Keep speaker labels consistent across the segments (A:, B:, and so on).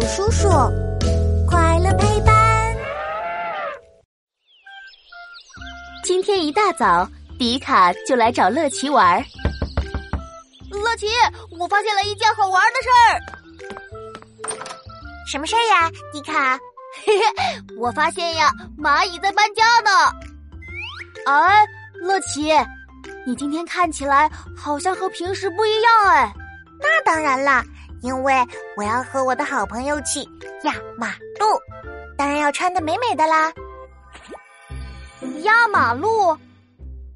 A: 友叔叔，快乐陪伴。
B: 今天一大早，迪卡就来找乐奇玩。
C: 乐奇，我发现了一件好玩的事
A: 儿。什么事儿呀，迪卡？
C: 嘿嘿，我发现呀，蚂蚁在搬家呢。
B: 哎，乐奇，你今天看起来好像和平时不一样哎。
A: 那当然啦。因为我要和我的好朋友去压马路，当然要穿的美美的啦。
C: 压马路，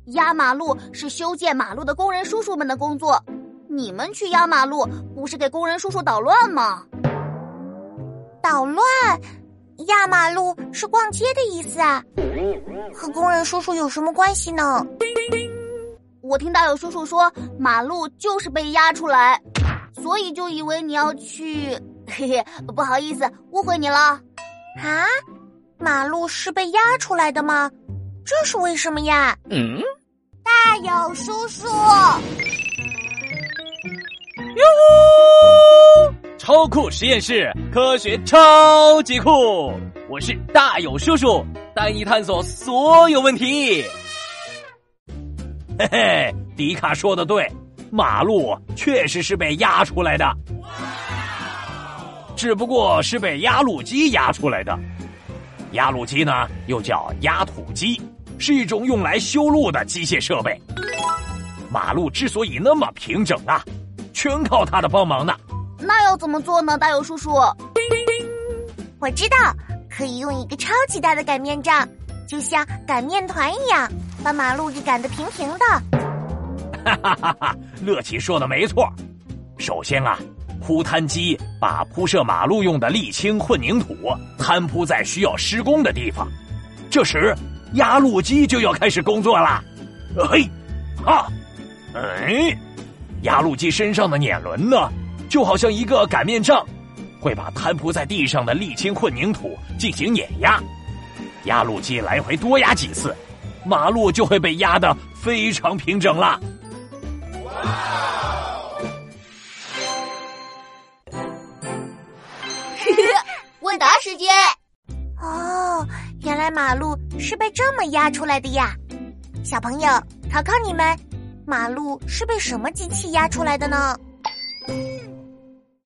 C: 压马路是修建马路的工人叔叔们的工作。你们去压马路，不是给工人叔叔捣乱吗？
A: 捣乱？压马路是逛街的意思啊？和工人叔叔有什么关系呢？
C: 我听到有叔叔说，马路就是被压出来。所以就以为你要去，嘿嘿，不好意思，误会你了。
A: 啊，马路是被压出来的吗？这是为什么呀？嗯，大有叔叔，
D: 哟呼！超酷实验室，科学超级酷！我是大有叔叔，带你探索所有问题。嘿嘿，迪卡说的对。马路确实是被压出来的，只不过是被压路机压出来的。压路机呢，又叫压土机，是一种用来修路的机械设备。马路之所以那么平整啊，全靠它的帮忙呢。
C: 那要怎么做呢，大友叔叔？
A: 我知道，可以用一个超级大的擀面杖，就像擀面团一样，把马路给擀得平平的。
D: 哈哈哈！哈乐奇说的没错。首先啊，铺摊机把铺设马路用的沥青混凝土摊铺在需要施工的地方。这时，压路机就要开始工作啦。嘿，哈，哎，压路机身上的碾轮呢，就好像一个擀面杖，会把摊铺在地上的沥青混凝土进行碾压。压路机来回多压几次，马路就会被压得非常平整了。
C: 问答时间。
A: 哦，原来马路是被这么压出来的呀！小朋友，考考你们，马路是被什么机器压出来的呢？